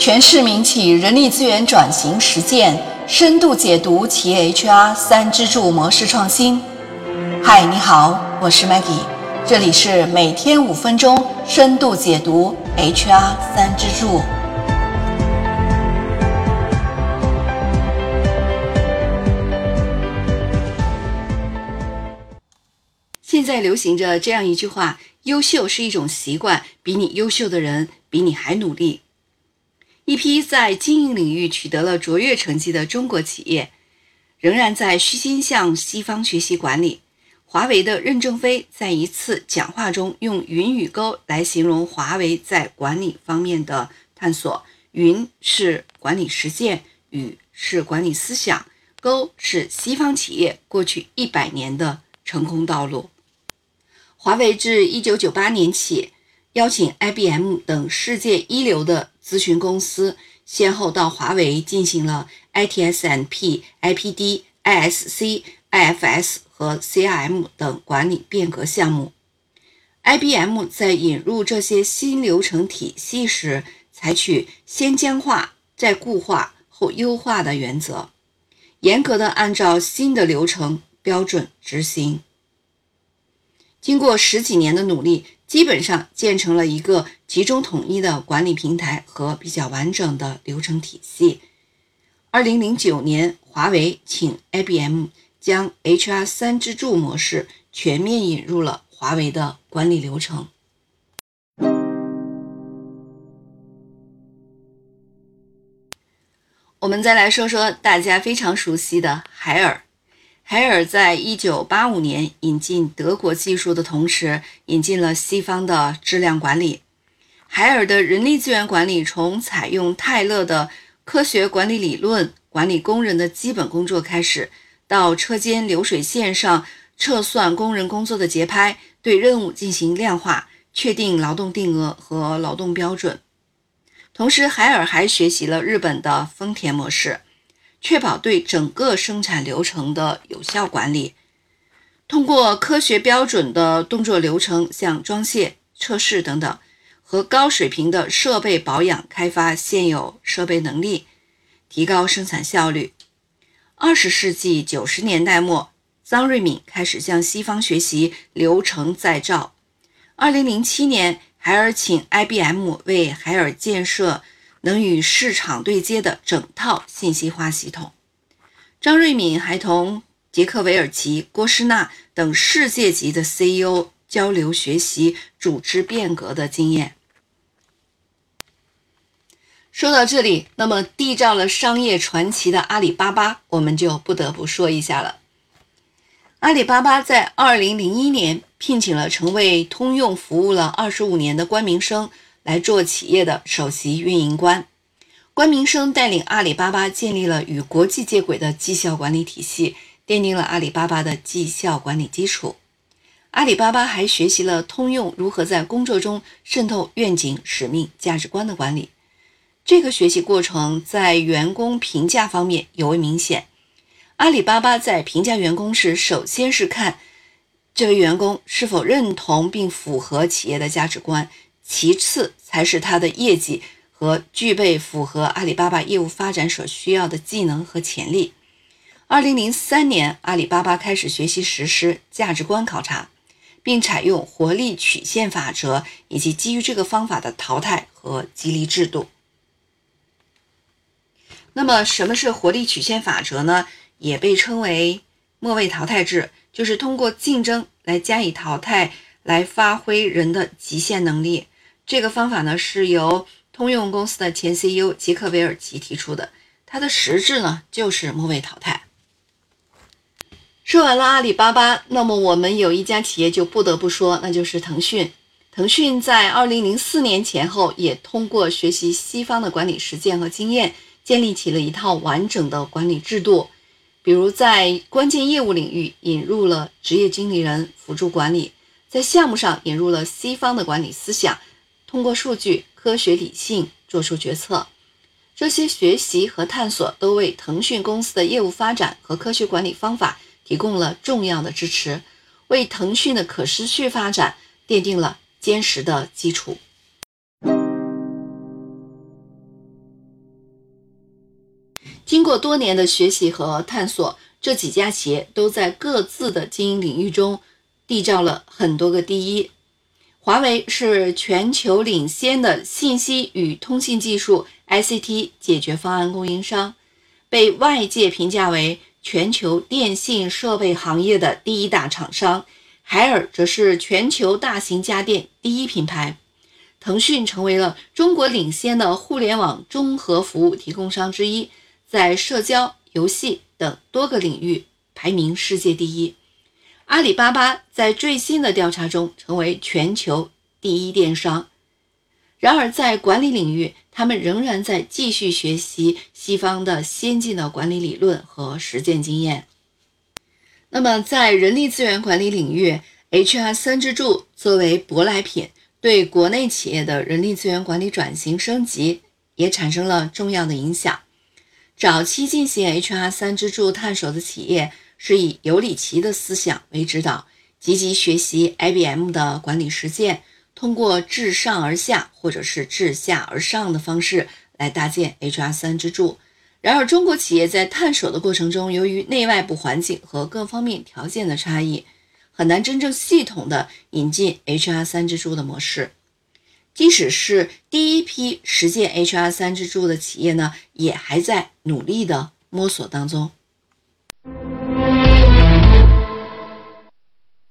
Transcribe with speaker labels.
Speaker 1: 全市民企人力资源转型实践深度解读企业 HR 三支柱模式创新。嗨，你好，我是 Maggie，这里是每天五分钟深度解读 HR 三支柱。现在流行着这样一句话：优秀是一种习惯，比你优秀的人比你还努力。一批在经营领域取得了卓越成绩的中国企业，仍然在虚心向西方学习管理。华为的任正非在一次讲话中用“云与沟”来形容华为在管理方面的探索。云是管理实践，与是管理思想，沟是西方企业过去一百年的成功道路。华为自1998年起，邀请 IBM 等世界一流的咨询公司，先后到华为进行了 ITSM-P、IPD、ISC、IFS 和 CRM 等管理变革项目。IBM 在引入这些新流程体系时，采取先僵化再固化后优化的原则，严格的按照新的流程标准执行。经过十几年的努力，基本上建成了一个集中统一的管理平台和比较完整的流程体系。二零零九年，华为请 IBM 将 HR 三支柱模式全面引入了华为的管理流程。我们再来说说大家非常熟悉的海尔。海尔在一九八五年引进德国技术的同时，引进了西方的质量管理。海尔的人力资源管理从采用泰勒的科学管理理论管理工人的基本工作开始，到车间流水线上测算工人工作的节拍，对任务进行量化，确定劳动定额和劳动标准。同时，海尔还学习了日本的丰田模式。确保对整个生产流程的有效管理，通过科学标准的动作流程，像装卸、测试等等，和高水平的设备保养，开发现有设备能力，提高生产效率。二十世纪九十年代末，张瑞敏开始向西方学习流程再造。二零零七年，海尔请 IBM 为海尔建设。能与市场对接的整套信息化系统。张瑞敏还同杰克韦尔奇、郭士纳等世界级的 CEO 交流学习组织变革的经验。说到这里，那么缔造了商业传奇的阿里巴巴，我们就不得不说一下了。阿里巴巴在2001年聘请了成为通用服务了25年的关明生。来做企业的首席运营官，关明生带领阿里巴巴建立了与国际接轨的绩效管理体系，奠定了阿里巴巴的绩效管理基础。阿里巴巴还学习了通用如何在工作中渗透愿景、使命、价值观的管理。这个学习过程在员工评价方面尤为明显。阿里巴巴在评价员工时，首先是看这位员工是否认同并符合企业的价值观。其次才是他的业绩和具备符合阿里巴巴业务发展所需要的技能和潜力。二零零三年，阿里巴巴开始学习实施价值观考察，并采用活力曲线法则以及基于这个方法的淘汰和激励制度。那么，什么是活力曲线法则呢？也被称为末位淘汰制，就是通过竞争来加以淘汰，来发挥人的极限能力。这个方法呢，是由通用公司的前 CEO 杰克韦尔奇提出的。它的实质呢，就是末位淘汰。说完了阿里巴巴，那么我们有一家企业就不得不说，那就是腾讯。腾讯在2004年前后，也通过学习西方的管理实践和经验，建立起了一套完整的管理制度。比如在关键业务领域引入了职业经理人辅助管理，在项目上引入了西方的管理思想。通过数据、科学、理性做出决策，这些学习和探索都为腾讯公司的业务发展和科学管理方法提供了重要的支持，为腾讯的可持续发展奠定了坚实的基础。经过多年的学习和探索，这几家企业都在各自的经营领域中缔造了很多个第一。华为是全球领先的信息与通信技术 ICT 解决方案供应商，被外界评价为全球电信设备行业的第一大厂商。海尔则是全球大型家电第一品牌。腾讯成为了中国领先的互联网综合服务提供商之一，在社交、游戏等多个领域排名世界第一。阿里巴巴在最新的调查中成为全球第一电商。然而，在管理领域，他们仍然在继续学习西方的先进的管理理论和实践经验。那么，在人力资源管理领域，HR 三支柱作为舶来品，对国内企业的人力资源管理转型升级也产生了重要的影响。早期进行 HR 三支柱探索的企业。是以尤里奇的思想为指导，积极学习 IBM 的管理实践，通过自上而下或者是自下而上的方式来搭建 HR 三支柱。然而，中国企业在探索的过程中，由于内外部环境和各方面条件的差异，很难真正系统的引进 HR 三支柱的模式。即使是第一批实践 HR 三支柱的企业呢，也还在努力的摸索当中。